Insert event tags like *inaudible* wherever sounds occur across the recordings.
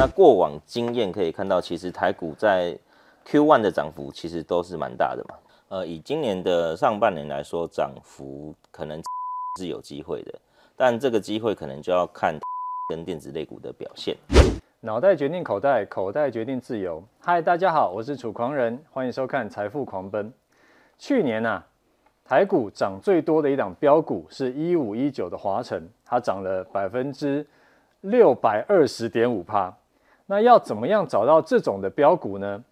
那过往经验可以看到，其实台股在 Q1 的涨幅其实都是蛮大的嘛。呃，以今年的上半年来说，涨幅可能是有机会的，但这个机会可能就要看 *laughs* 跟电子类股的表现。脑袋决定口袋，口袋决定自由。嗨，大家好，我是楚狂人，欢迎收看《财富狂奔》。去年啊，台股涨最多的一档标股是一五一九的华晨，它涨了百分之六百二十点五趴。那要怎么样找到这种的标股呢？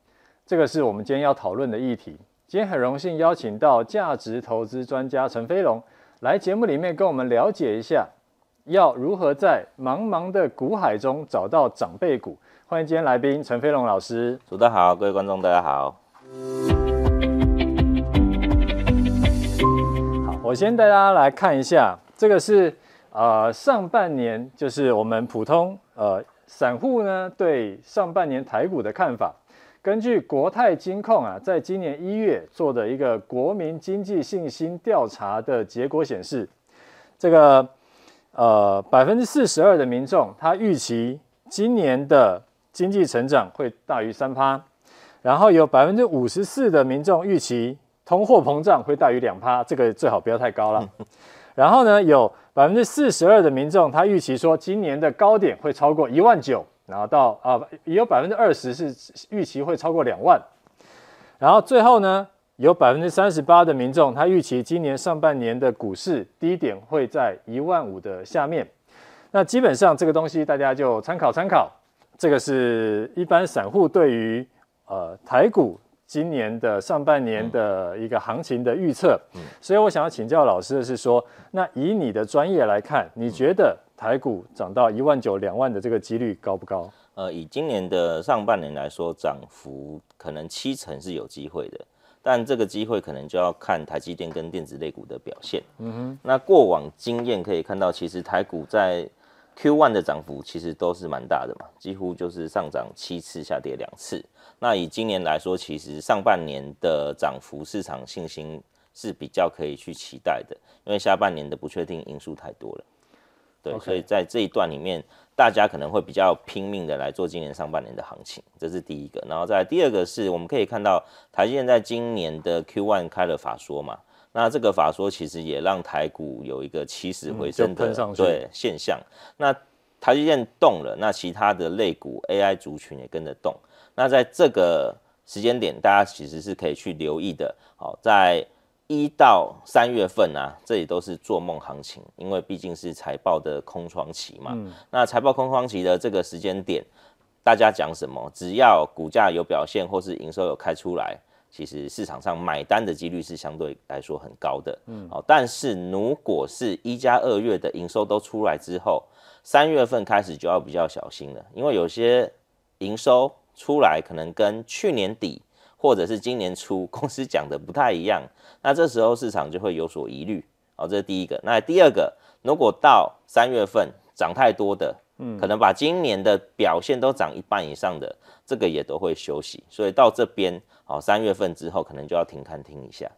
这个是我们今天要讨论的议题。今天很荣幸邀请到价值投资专家陈飞龙来节目里面跟我们了解一下。要如何在茫茫的股海中找到长辈股？欢迎今天来宾陈飞龙老师。主持人好，各位观众大家好。好，我先带大家来看一下，这个是呃上半年，就是我们普通呃散户呢对上半年台股的看法。根据国泰金控啊，在今年一月做的一个国民经济信心调查的结果显示，这个。呃，百分之四十二的民众，他预期今年的经济成长会大于三趴，然后有百分之五十四的民众预期通货膨胀会大于两趴，这个最好不要太高了。*laughs* 然后呢，有百分之四十二的民众，他预期说今年的高点会超过一万九，然后到啊，也有百分之二十是预期会超过两万，然后最后呢，有百分之三十八的民众，他预期今年上半年的股市低点会在一万五的下面。那基本上这个东西大家就参考参考。这个是一般散户对于呃台股今年的上半年的一个行情的预测。嗯。所以我想要请教老师的是说，那以你的专业来看，你觉得台股涨到一万九、两万的这个几率高不高？呃，以今年的上半年来说，涨幅可能七成是有机会的。但这个机会可能就要看台积电跟电子类股的表现。嗯哼，那过往经验可以看到，其实台股在 Q1 的涨幅其实都是蛮大的嘛，几乎就是上涨七次，下跌两次。那以今年来说，其实上半年的涨幅市场信心是比较可以去期待的，因为下半年的不确定因素太多了。对.所以在这一段里面。大家可能会比较拼命的来做今年上半年的行情，这是第一个。然后再来第二个是，我们可以看到台积电在今年的 Q1 开了法说嘛，那这个法说其实也让台股有一个起死回生的、嗯、对现象。那台积电动了，那其他的类股 AI 族群也跟着动。那在这个时间点，大家其实是可以去留意的。好，在一到三月份啊，这里都是做梦行情，因为毕竟是财报的空窗期嘛。嗯、那财报空窗期的这个时间点，大家讲什么？只要股价有表现或是营收有开出来，其实市场上买单的几率是相对来说很高的。嗯，好，但是如果是一加二月的营收都出来之后，三月份开始就要比较小心了，因为有些营收出来可能跟去年底。或者是今年初 *laughs* 公司讲的不太一样，那这时候市场就会有所疑虑。好，这是第一个。那第二个，如果到三月份涨太多的，嗯，可能把今年的表现都涨一半以上的，这个也都会休息。所以到这边，好，三月份之后可能就要停看听一下。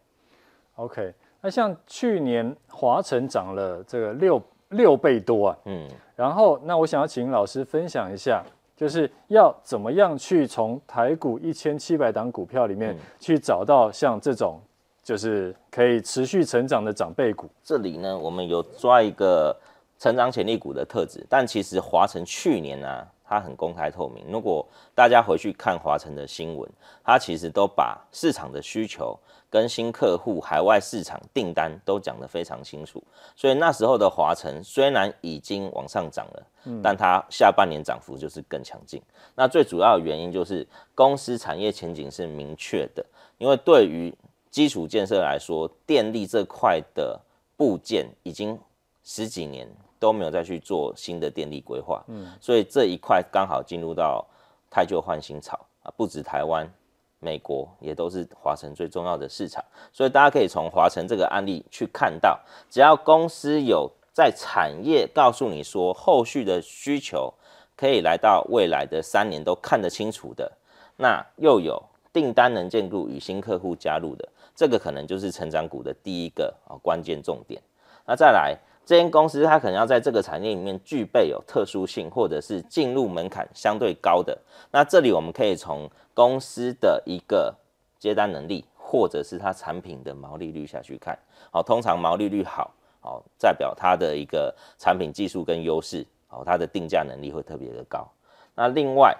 OK，那像去年华晨涨了这个六六倍多啊，嗯，然后那我想要请老师分享一下。就是要怎么样去从台股一千七百档股票里面去找到像这种，就是可以持续成长的长辈股。这里呢，我们有抓一个成长潜力股的特质，但其实华晨去年呢、啊。它很公开透明，如果大家回去看华晨的新闻，它其实都把市场的需求跟新客户、海外市场订单都讲得非常清楚。所以那时候的华晨虽然已经往上涨了，但它下半年涨幅就是更强劲。那最主要的原因就是公司产业前景是明确的，因为对于基础建设来说，电力这块的部件已经十几年。都没有再去做新的电力规划，嗯，所以这一块刚好进入到太旧换新潮啊，不止台湾，美国也都是华晨最重要的市场，所以大家可以从华晨这个案例去看到，只要公司有在产业告诉你说后续的需求可以来到未来的三年都看得清楚的，那又有订单能见度与新客户加入的，这个可能就是成长股的第一个啊关键重点。那再来。这间公司它可能要在这个产业里面具备有特殊性，或者是进入门槛相对高的。那这里我们可以从公司的一个接单能力，或者是它产品的毛利率下去看。好，通常毛利率好，好代表它的一个产品技术跟优势，好，它的定价能力会特别的高。那另外，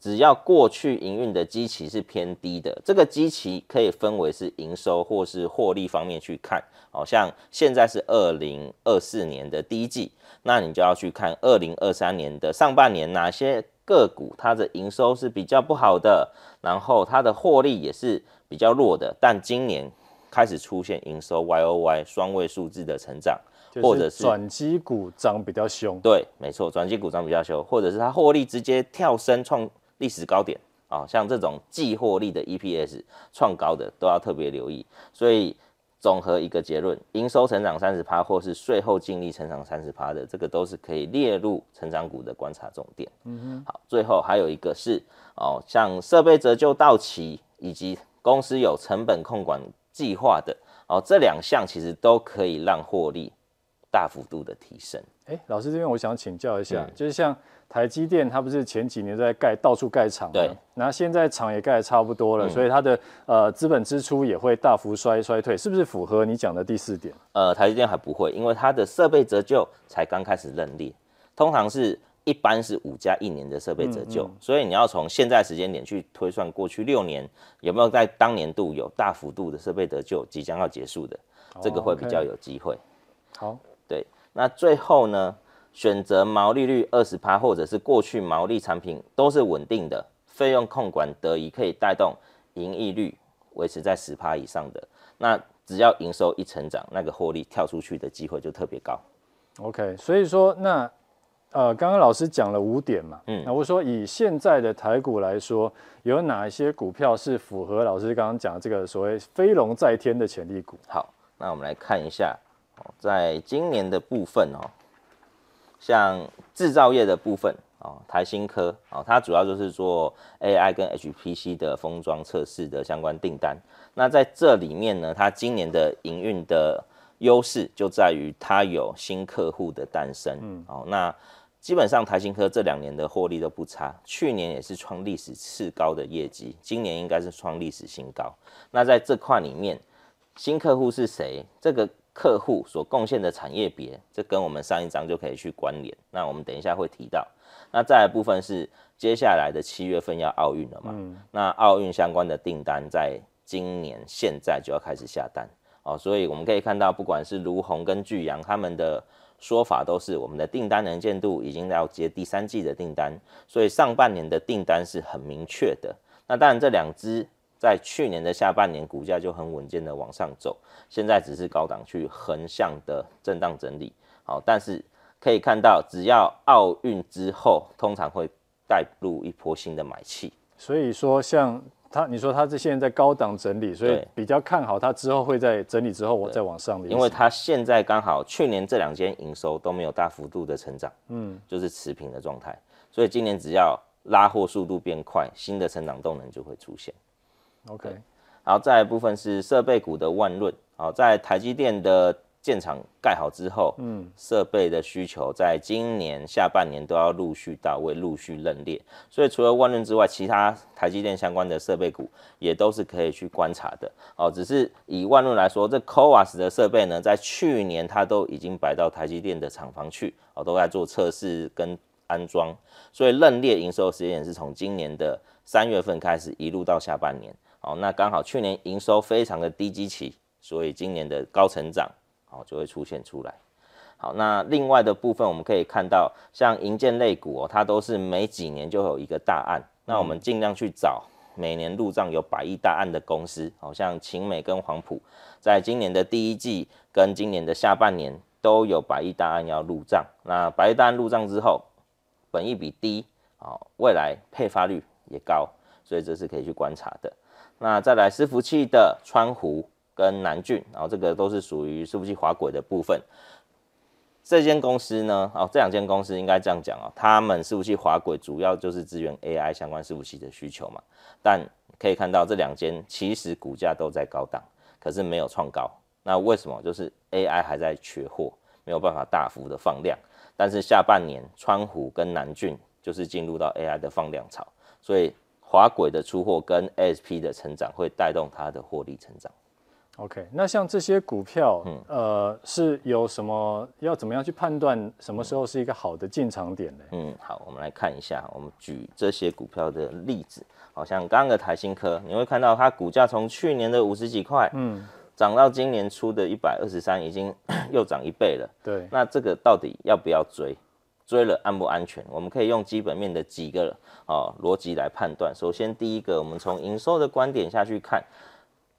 只要过去营运的基期是偏低的，这个基期可以分为是营收或是获利方面去看。好像现在是二零二四年的第一季，那你就要去看二零二三年的上半年哪些个股它的营收是比较不好的，然后它的获利也是比较弱的，但今年开始出现营收 Y O Y 双位数字的成长，或者是转机股涨比较凶。对，没错，转机股涨比较凶，或者是它获利直接跳升创。历史高点啊，像这种季获利的 EPS 创高的都要特别留意。所以综合一个结论，营收成长三十趴，或是税后净利成长三十趴的，这个都是可以列入成长股的观察重点。嗯哼。好，最后还有一个是哦，像设备折旧到期，以及公司有成本控管计划的哦，这两项其实都可以让获利大幅度的提升。哎，老师这边我想请教一下，嗯、就是像。台积电它不是前几年在盖到处盖厂吗？对，那现在厂也盖得差不多了，嗯、所以它的呃资本支出也会大幅衰衰退，是不是符合你讲的第四点？呃，台积电还不会，因为它的设备折旧才刚开始认列，通常是一般是五加一年的设备折旧，嗯嗯、所以你要从现在时间点去推算过去六年有没有在当年度有大幅度的设备折旧即将要结束的，这个会比较有机会。好，对，那最后呢？选择毛利率二十趴，或者是过去毛利产品都是稳定的，费用控管得以，可以带动盈利率维持在十趴以上的。那只要营收一成长，那个获利跳出去的机会就特别高。OK，所以说那呃，刚刚老师讲了五点嘛，嗯，那我说以现在的台股来说，有哪一些股票是符合老师刚刚讲的这个所谓飞龙在天的潜力股？好，那我们来看一下，在今年的部分哦。像制造业的部分哦，台新科哦，它主要就是做 AI 跟 HPC 的封装测试的相关订单。那在这里面呢，它今年的营运的优势就在于它有新客户的诞生。嗯，哦，那基本上台新科这两年的获利都不差，去年也是创历史次高的业绩，今年应该是创历史新高。那在这块里面，新客户是谁？这个。客户所贡献的产业别，这跟我们上一章就可以去关联。那我们等一下会提到。那再来部分是接下来的七月份要奥运了嘛？嗯、那奥运相关的订单在今年现在就要开始下单哦，所以我们可以看到，不管是卢红跟巨阳，他们的说法都是我们的订单能见度已经要接第三季的订单，所以上半年的订单是很明确的。那当然这两支。在去年的下半年，股价就很稳健的往上走，现在只是高档去横向的震荡整理。好，但是可以看到，只要奥运之后，通常会带入一波新的买气。所以说，像他，你说他这现在在高档整理，所以比较看好它之后会在整理之后我再往上的。因为它现在刚好去年这两间营收都没有大幅度的成长，嗯，就是持平的状态，所以今年只要拉货速度变快，新的成长动能就会出现。OK，然后再一部分是设备股的万润，好，在台积电的建厂盖好之后，嗯，设备的需求在今年下半年都要陆续到位，陆续认列，所以除了万润之外，其他台积电相关的设备股也都是可以去观察的，哦，只是以万润来说，这 CoWoS 的设备呢，在去年它都已经摆到台积电的厂房去，哦，都在做测试跟安装，所以认列营收时间是从今年的三月份开始，一路到下半年。好，那刚好去年营收非常的低基期，所以今年的高成长，好就会出现出来。好，那另外的部分我们可以看到，像银建类股哦，它都是每几年就有一个大案，那我们尽量去找每年入账有百亿大案的公司，好像秦美跟黄埔，在今年的第一季跟今年的下半年都有百亿大案要入账。那百亿大案入账之后，本益比低，好，未来配发率也高，所以这是可以去观察的。那再来伺服器的川湖跟南俊，然后这个都是属于伺服器滑轨的部分。这间公司呢，哦，这两间公司应该这样讲哦，他们伺服器滑轨主要就是支援 AI 相关伺服器的需求嘛。但可以看到这两间其实股价都在高档，可是没有创高。那为什么？就是 AI 还在缺货，没有办法大幅的放量。但是下半年川湖跟南俊就是进入到 AI 的放量潮，所以滑轨的出货跟 ASP 的成长会带动它的获利成长。OK，那像这些股票，嗯、呃，是有什么要怎么样去判断什么时候是一个好的进场点呢？嗯，好，我们来看一下，我们举这些股票的例子，好像刚刚的台新科，你会看到它股价从去年的五十几块，嗯，涨到今年初的一百二十三，已经 *coughs* 又涨一倍了。对，那这个到底要不要追？追了安不安全？我们可以用基本面的几个哦逻辑来判断。首先，第一个，我们从营收的观点下去看。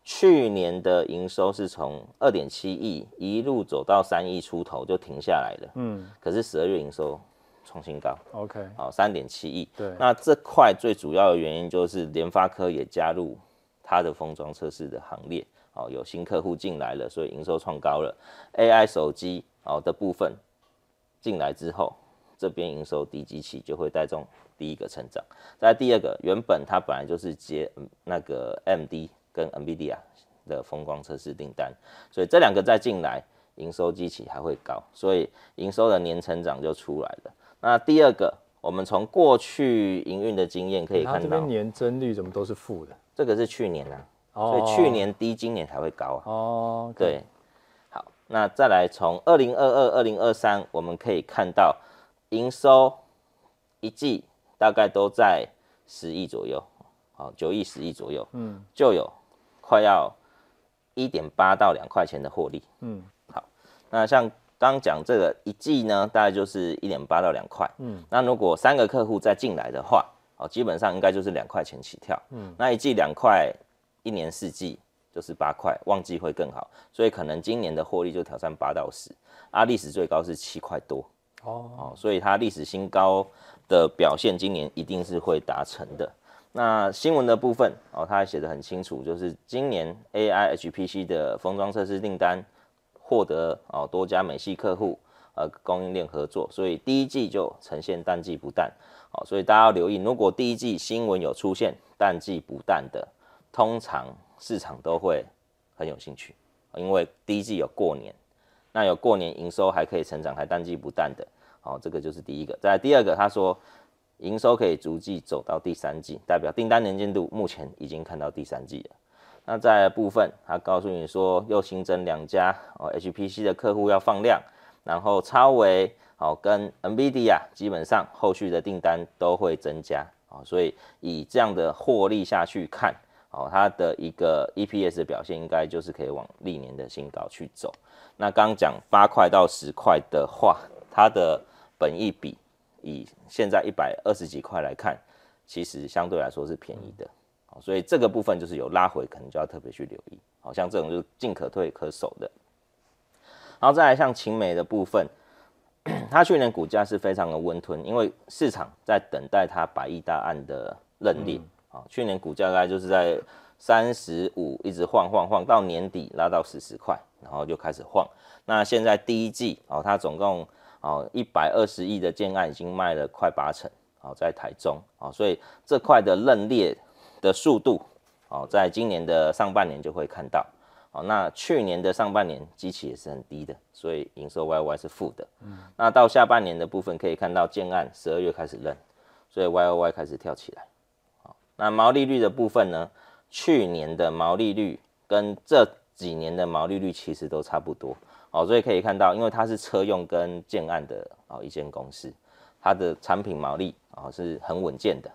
去年的营收是从二点七亿一路走到三亿出头就停下来了，嗯，可是十二月营收创新高，OK，好，三点七亿，对，那这块最主要的原因就是联发科也加入它的封装测试的行列，哦，有新客户进来了，所以营收创高了，AI 手机哦的部分进来之后，这边营收低基期就会带动第一个成长，再第二个，原本它本来就是接那个 MD。跟 NVIDIA 的风光测试订单，所以这两个再进来，营收基期还会高，所以营收的年成长就出来了。那第二个，我们从过去营运的经验可以看到，这边年增率怎么都是负的？这个是去年啊，所以去年低，今年才会高啊。哦，对，好，那再来从二零二二、二零二三，我们可以看到营收一季大概都在十亿左右。好，九亿、十亿左右，嗯，就有快要一点八到两块钱的获利，嗯，好，那像刚讲这个一季呢，大概就是一点八到两块，嗯，那如果三个客户再进来的话，哦，基本上应该就是两块钱起跳，嗯，那一季两块，一年四季就是八块，旺季会更好，所以可能今年的获利就挑战八到十，啊，历史最高是七块多，哦，所以它历史新高的表现，今年一定是会达成的。那新闻的部分哦，他还写得很清楚，就是今年 AI HPC 的封装测试订单获得哦多家美系客户呃供应链合作，所以第一季就呈现淡季不淡哦，所以大家要留意，如果第一季新闻有出现淡季不淡的，通常市场都会很有兴趣，因为第一季有过年，那有过年营收还可以成长，还淡季不淡的，哦，这个就是第一个。再第二个，他说。营收可以逐季走到第三季，代表订单能见度目前已经看到第三季了。那在部分，他告诉你说又新增两家哦 HPC 的客户要放量，然后超微哦跟 NVIDIA 基本上后续的订单都会增加哦，所以以这样的获利下去看哦，它的一个 EPS 的表现应该就是可以往历年的新高去走。那刚讲八块到十块的话，它的本益比。以现在一百二十几块来看，其实相对来说是便宜的，好，所以这个部分就是有拉回，可能就要特别去留意。好像这种就是进可退可守的。然后再来像勤美的部分，*clears throat* 它去年股价是非常的温吞，因为市场在等待它百亿大案的认定。啊，去年股价大概就是在三十五一直晃晃晃到年底拉到四十块，然后就开始晃。那现在第一季哦，它总共。哦，一百二十亿的建案已经卖了快八成，哦，在台中，哦，所以这块的认列的速度，哦，在今年的上半年就会看到，哦，那去年的上半年基期也是很低的，所以营收 YOY 是负的，嗯，那到下半年的部分可以看到建案十二月开始认，所以 YOY 开始跳起来，好，那毛利率的部分呢，去年的毛利率跟这几年的毛利率其实都差不多。哦，所以可以看到，因为它是车用跟建案的哦一间公司，它的产品毛利啊是很稳健的。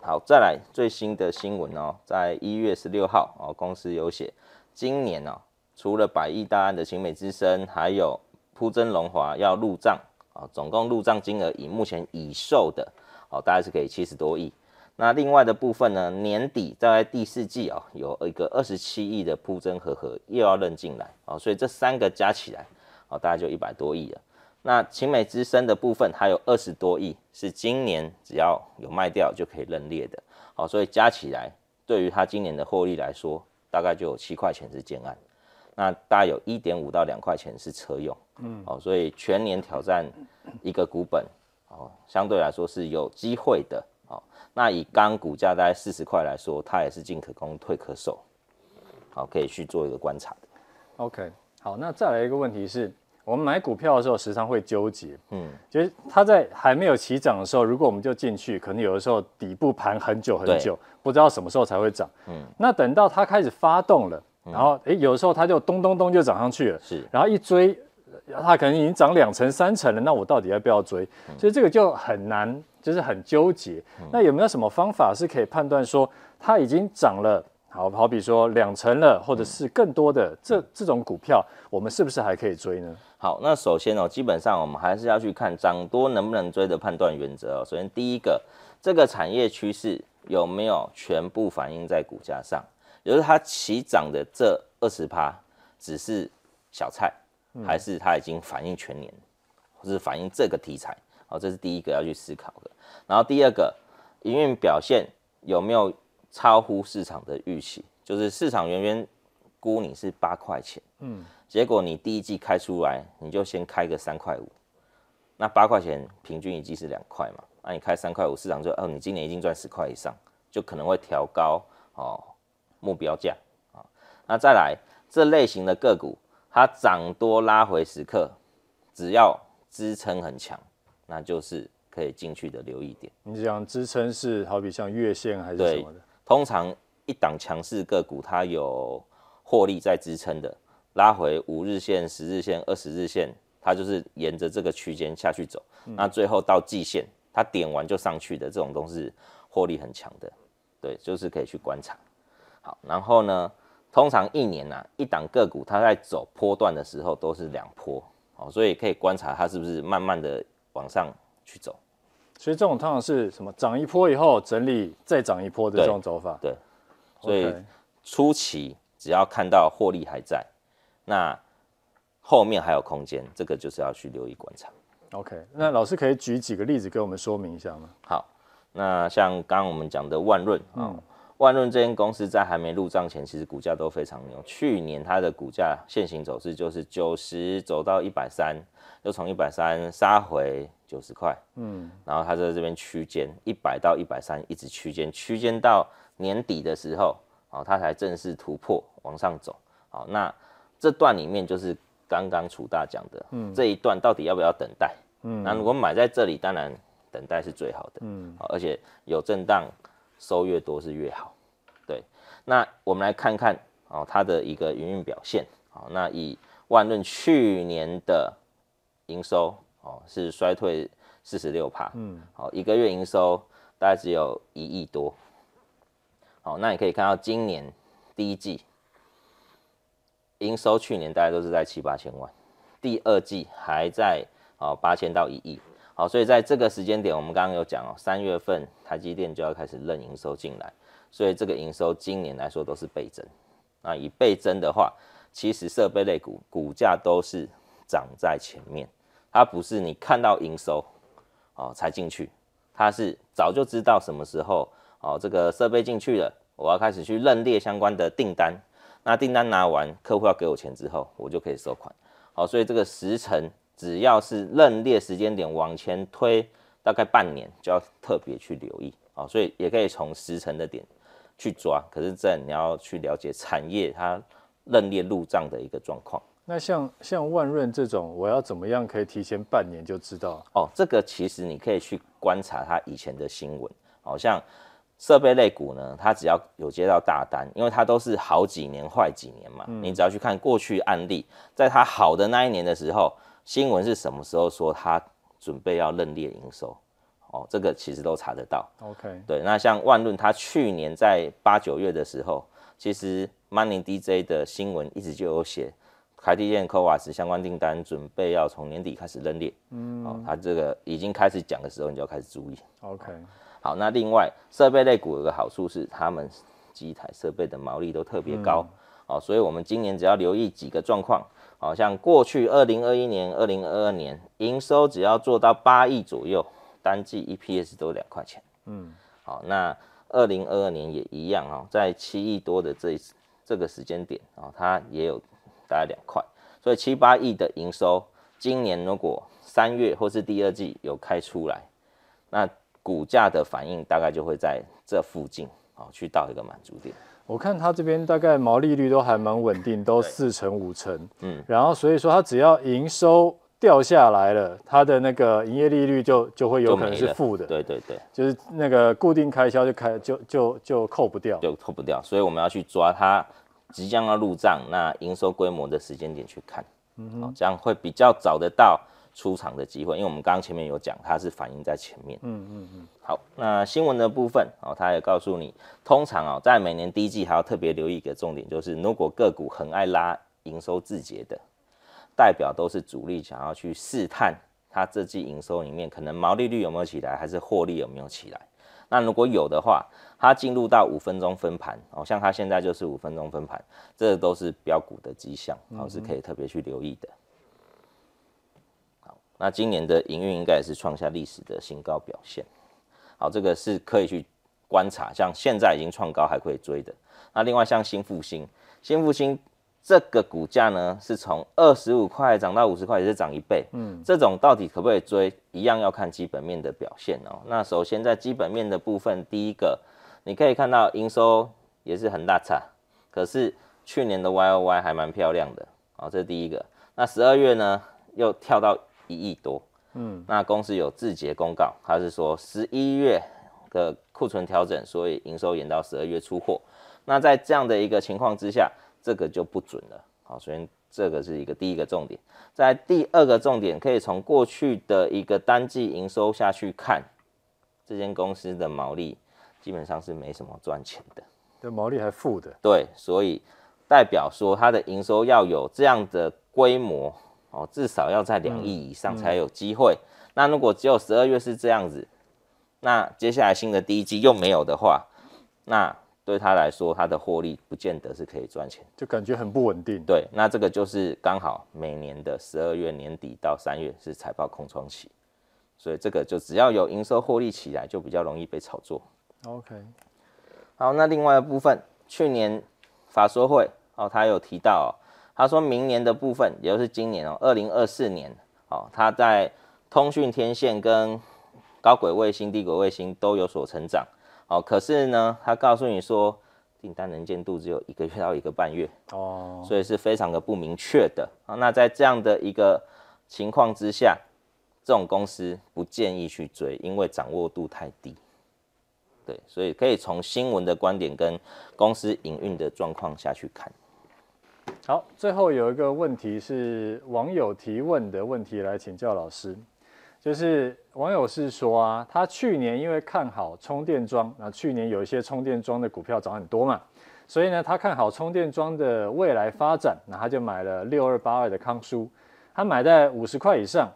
好，再来最新的新闻哦，在一月十六号哦，公司有写，今年哦，除了百亿大案的勤美之声，还有铺真龙华要入账啊，总共入账金额以目前已售的哦，大概是可以七十多亿。那另外的部分呢，年底在第四季啊、哦，有一个二十七亿的铺增和合又要认进来啊、哦，所以这三个加起来啊、哦，大概就一百多亿了。那勤美之声的部分还有二十多亿，是今年只要有卖掉就可以认列的，好、哦，所以加起来对于它今年的获利来说，大概就有七块钱是建案，那大概有一点五到两块钱是车用，嗯，哦，所以全年挑战一个股本，哦，相对来说是有机会的。那以刚股价大概四十块来说，它也是进可攻退可守，好，可以去做一个观察的。OK，好，那再来一个问题是，我们买股票的时候时常会纠结，嗯，就是它在还没有起涨的时候，如果我们就进去，可能有的时候底部盘很久很久，不知道什么时候才会涨，嗯，那等到它开始发动了，然后哎，有的时候它就咚咚咚就涨上去了，是，然后一追，它可能已经涨两成三成了，那我到底要不要追？所以这个就很难，就是很纠结。那有没有什么方法是可以判断说它已经涨了？好好比说两成了，或者是更多的这这种股票，我们是不是还可以追呢？好，那首先哦，基本上我们还是要去看涨多能不能追的判断原则哦。首先第一个，这个产业趋势有没有全部反映在股价上？也就是它起涨的这二十趴只是小菜，还是它已经反映全年，或是反映这个题材？好，这是第一个要去思考的。然后第二个，营运表现有没有？超乎市场的预期，就是市场原原估你是八块钱，嗯，结果你第一季开出来，你就先开个三块五，那八块钱平均一季是两块嘛，那你开三块五，市场就哦，你今年已经赚十块以上，就可能会调高哦目标价啊。那再来这类型的个股，它涨多拉回时刻，只要支撑很强，那就是可以进去的留意点。你讲支撑是好比像月线还是什么的？通常一档强势个股，它有获利在支撑的，拉回五日线、十日线、二十日线，它就是沿着这个区间下去走。嗯、那最后到季线，它点完就上去的，这种都是获利很强的。对，就是可以去观察。好，然后呢，通常一年啊，一档个股它在走波段的时候都是两波，哦，所以可以观察它是不是慢慢的往上去走。所以这种通常是什么？涨一波以后整理，再涨一波的这种走法。对，所以初期只要看到获利还在，那后面还有空间，这个就是要去留意观察。OK，那老师可以举几个例子给我们说明一下吗？好，那像刚刚我们讲的万润啊，嗯、万润这间公司在还没入账前，其实股价都非常牛。去年它的股价线行走势就是九十走到一百三，又从一百三杀回。九十块，嗯，然后它在这边区间一百到一百三，一直区间，区间到年底的时候，哦，它才正式突破往上走，好，那这段里面就是刚刚楚大讲的，嗯，这一段到底要不要等待？嗯，那如果买在这里，当然等待是最好的，嗯，而且有震荡收越多是越好，对，那我们来看看哦，它的一个营运表现，好，那以万润去年的营收。哦，是衰退四十六趴，嗯，好，一个月营收大概只有一亿多，好，那你可以看到今年第一季营收去年大概都是在七八千万，第二季还在哦八千到一亿，好，所以在这个时间点，我们刚刚有讲哦，三月份台积电就要开始认营收进来，所以这个营收今年来说都是倍增，那以倍增的话，其实设备类股股价都是涨在前面。它不是你看到营收哦才进去，它是早就知道什么时候哦这个设备进去了，我要开始去认列相关的订单。那订单拿完，客户要给我钱之后，我就可以收款。好，所以这个时程只要是认列时间点往前推大概半年，就要特别去留意。哦，所以也可以从时辰的点去抓。可是这你要去了解产业它认列入账的一个状况。那像像万润这种，我要怎么样可以提前半年就知道？哦，这个其实你可以去观察它以前的新闻，好像设备类股呢，它只要有接到大单，因为它都是好几年坏几年嘛，嗯、你只要去看过去案例，在它好的那一年的时候，新闻是什么时候说他准备要认列营收？哦，这个其实都查得到。OK，对，那像万润，他去年在八九月的时候，其实 Money DJ 的新闻一直就有写。台积电、CoWoS 相关订单准备要从年底开始认列，嗯，哦，它这个已经开始讲的时候，你就要开始注意。OK，好，那另外设备类股有个好处是，他们机台设备的毛利都特别高，嗯，哦，所以我们今年只要留意几个状况，好像过去二零二一年、二零二二年营收只要做到八亿左右，单季 EPS 都两块钱，嗯，好，那二零二二年也一样哦，在七亿多的这这个时间点哦，它也有。大概两块，所以七八亿的营收，今年如果三月或是第二季有开出来，那股价的反应大概就会在这附近，好，去到一个满足点。我看它这边大概毛利率都还蛮稳定，都四成五成，嗯，然后所以说它只要营收掉下来了，它的那个营业利率就就会有可能是负的，对对对，就是那个固定开销就开就就就扣不掉，就扣不掉，所以我们要去抓它即将要入账那营收规模的时间点去看，嗯哼，这样会比较找得到。出场的机会，因为我们刚刚前面有讲，它是反映在前面。嗯嗯嗯。好，那新闻的部分哦，他也告诉你，通常哦，在每年第一季还要特别留意一个重点，就是如果个股很爱拉营收字节的，代表都是主力想要去试探它这季营收里面可能毛利率有没有起来，还是获利有没有起来。那如果有的话，它进入到五分钟分盘哦，像它现在就是五分钟分盘，这都是标股的迹象，哦，是可以特别去留意的。那今年的营运应该也是创下历史的新高表现，好，这个是可以去观察，像现在已经创高还可以追的。那另外像新复兴，新复兴这个股价呢是从二十五块涨到五十块，也是涨一倍。嗯，这种到底可不可以追，一样要看基本面的表现哦。那首先在基本面的部分，第一个你可以看到营收也是很大差，可是去年的 Y O Y 还蛮漂亮的，好，这是第一个。那十二月呢又跳到。一亿多，嗯，那公司有自结公告，它是说十一月的库存调整，所以营收延到十二月出货。那在这样的一个情况之下，这个就不准了。好，首先这个是一个第一个重点。在第二个重点，可以从过去的一个单季营收下去看，这间公司的毛利基本上是没什么赚钱的，的毛利还负的。对，所以代表说它的营收要有这样的规模。哦，至少要在两亿以上才有机会。嗯嗯、那如果只有十二月是这样子，那接下来新的第一季又没有的话，那对他来说，他的获利不见得是可以赚钱，就感觉很不稳定。对，那这个就是刚好每年的十二月年底到三月是财报空窗期，所以这个就只要有营收获利起来，就比较容易被炒作。OK，好，那另外一部分，去年法说会哦，他有提到哦。他说明年的部分，也就是今年哦，二零二四年哦，他在通讯天线跟高轨卫星、低轨卫星都有所成长哦。可是呢，他告诉你说，订单能见度只有一个月到一个半月哦，所以是非常的不明确的啊。那在这样的一个情况之下，这种公司不建议去追，因为掌握度太低。对，所以可以从新闻的观点跟公司营运的状况下去看。好，最后有一个问题是网友提问的问题，来请教老师。就是网友是说啊，他去年因为看好充电桩，那去年有一些充电桩的股票涨很多嘛，所以呢，他看好充电桩的未来发展，那他就买了六二八二的康舒，他买在五十块以上。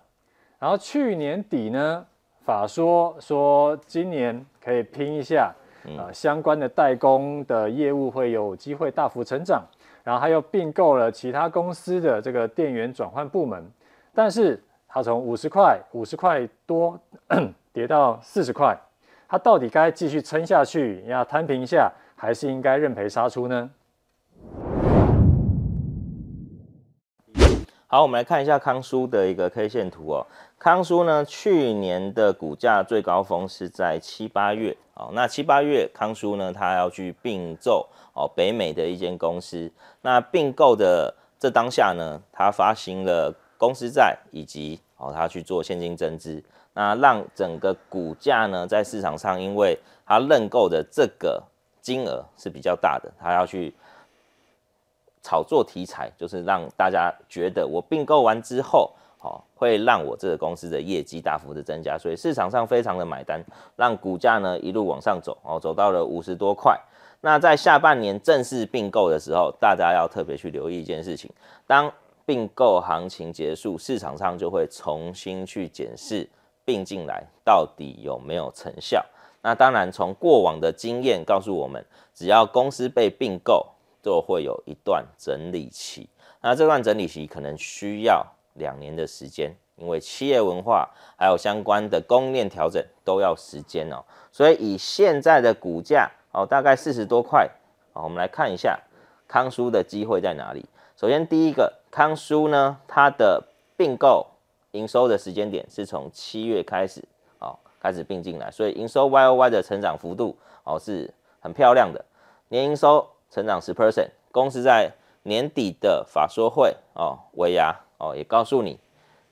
然后去年底呢，法说说今年可以拼一下，啊，相关的代工的业务会有机会大幅成长。然后他又并购了其他公司的这个电源转换部门，但是他从五十块、五十块多 *clears throat* 跌到四十块，他到底该继续撑下去，要摊平一下，还是应该认赔杀出呢？好，我们来看一下康叔的一个 K 线图哦。康叔呢，去年的股价最高峰是在七八月哦。那七八月，康叔呢，他要去并购哦北美的一间公司。那并购的这当下呢，他发行了公司债，以及哦他去做现金增资，那让整个股价呢在市场上，因为他认购的这个金额是比较大的，他要去。炒作题材就是让大家觉得我并购完之后，哦，会让我这个公司的业绩大幅的增加，所以市场上非常的买单，让股价呢一路往上走，哦，走到了五十多块。那在下半年正式并购的时候，大家要特别去留意一件事情，当并购行情结束，市场上就会重新去检视并进来到底有没有成效。那当然，从过往的经验告诉我们，只要公司被并购，就会有一段整理期，那这段整理期可能需要两年的时间，因为企业文化还有相关的供应链调整都要时间哦。所以以现在的股价哦，大概四十多块哦，我们来看一下康舒的机会在哪里。首先第一个，康舒呢，它的并购营收的时间点是从七月开始哦，开始并进来，所以营收 YOY 的成长幅度哦是很漂亮的，年营收。成长十 percent，公司在年底的法说会哦，尾牙哦也告诉你，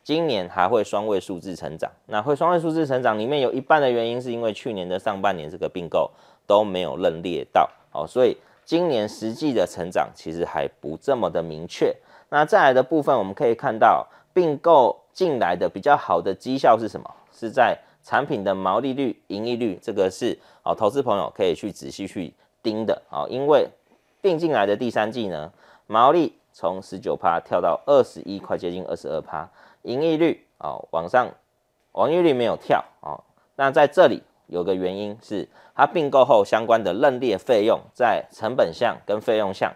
今年还会双位数字成长。那会双位数字成长里面有一半的原因是因为去年的上半年这个并购都没有认列到哦，所以今年实际的成长其实还不这么的明确。那再来的部分我们可以看到并购进来的比较好的绩效是什么？是在产品的毛利率、盈利率，这个是哦，投资朋友可以去仔细去盯的啊，因为并进来的第三季呢，毛利从十九趴跳到二十一，快接近二十二趴，盈利率哦往上，盈利率没有跳哦。那在这里有个原因是，它并购后相关的认列费用在成本项跟费用项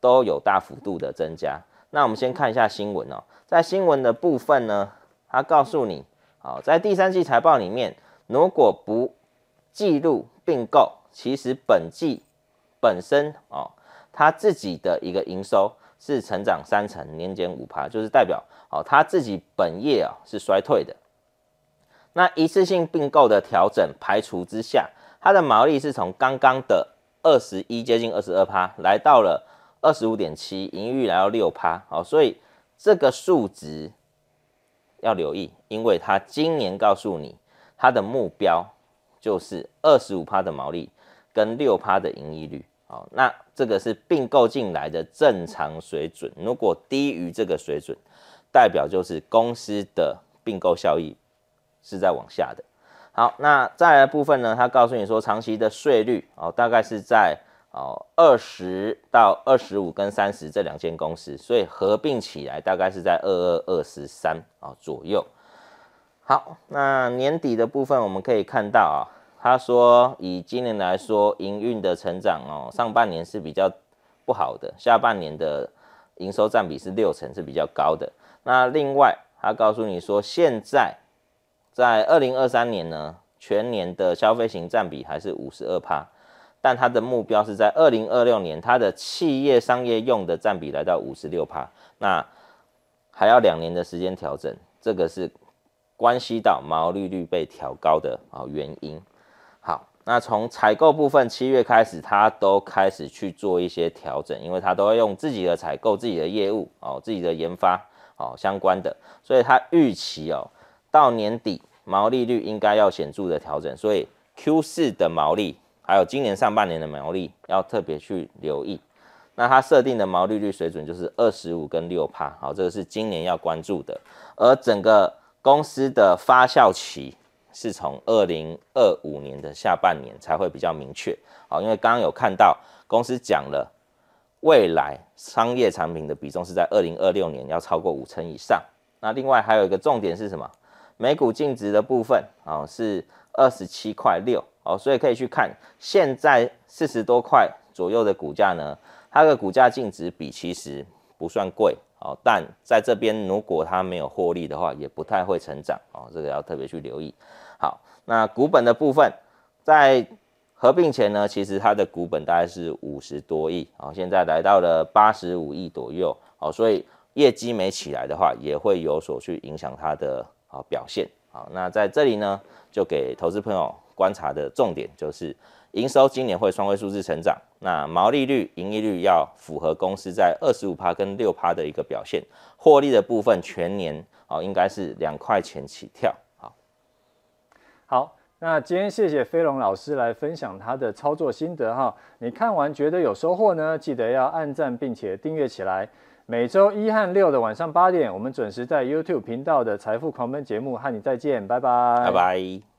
都有大幅度的增加。那我们先看一下新闻哦，在新闻的部分呢，它告诉你。好，在第三季财报里面，如果不记录并购，其实本季本身哦，它自己的一个营收是成长三成，年减五趴，就是代表哦，它自己本业啊是衰退的。那一次性并购的调整排除之下，它的毛利是从刚刚的二十一接近二十二趴，来到了二十五点七，盈余来到六趴。好，所以这个数值。要留意，因为他今年告诉你，他的目标就是二十五趴的毛利跟六趴的盈利率。好，那这个是并购进来的正常水准，如果低于这个水准，代表就是公司的并购效益是在往下的。好，那再来部分呢，他告诉你说，长期的税率哦，大概是在。哦，二十到二十五跟三十这两间公司，所以合并起来大概是在二二二十三啊左右。好，那年底的部分我们可以看到啊，他说以今年来说，营运的成长哦，上半年是比较不好的，下半年的营收占比是六成，是比较高的。那另外，他告诉你说，现在在二零二三年呢，全年的消费型占比还是五十二趴。但它的目标是在二零二六年，它的企业商业用的占比来到五十六趴，那还要两年的时间调整，这个是关系到毛利率被调高的啊原因。那从采购部分，七月开始，它都开始去做一些调整，因为它都会用自己的采购、自己的业务哦、自己的研发哦相关的，所以它预期哦到年底毛利率应该要显著的调整，所以 Q 四的毛利。还有今年上半年的毛利要特别去留意，那它设定的毛利率水准就是二十五跟六趴，好，这个是今年要关注的。而整个公司的发酵期是从二零二五年的下半年才会比较明确，好，因为刚刚有看到公司讲了，未来商业产品的比重是在二零二六年要超过五成以上。那另外还有一个重点是什么？每股净值的部分啊是二十七块六。哦，所以可以去看现在四十多块左右的股价呢，它的股价净值比其实不算贵哦，但在这边如果它没有获利的话，也不太会成长哦，这个要特别去留意。好，那股本的部分，在合并前呢，其实它的股本大概是五十多亿哦，现在来到了八十五亿左右哦，所以业绩没起来的话，也会有所去影响它的啊表现。好，那在这里呢，就给投资朋友。观察的重点就是营收今年会双位数字成长，那毛利率、盈利率要符合公司在二十五趴跟六趴的一个表现，获利的部分全年哦应该是两块钱起跳。好，那今天谢谢飞龙老师来分享他的操作心得哈，你看完觉得有收获呢，记得要按赞并且订阅起来。每周一和六的晚上八点，我们准时在 YouTube 频道的财富狂奔节目和你再见，拜拜，拜拜。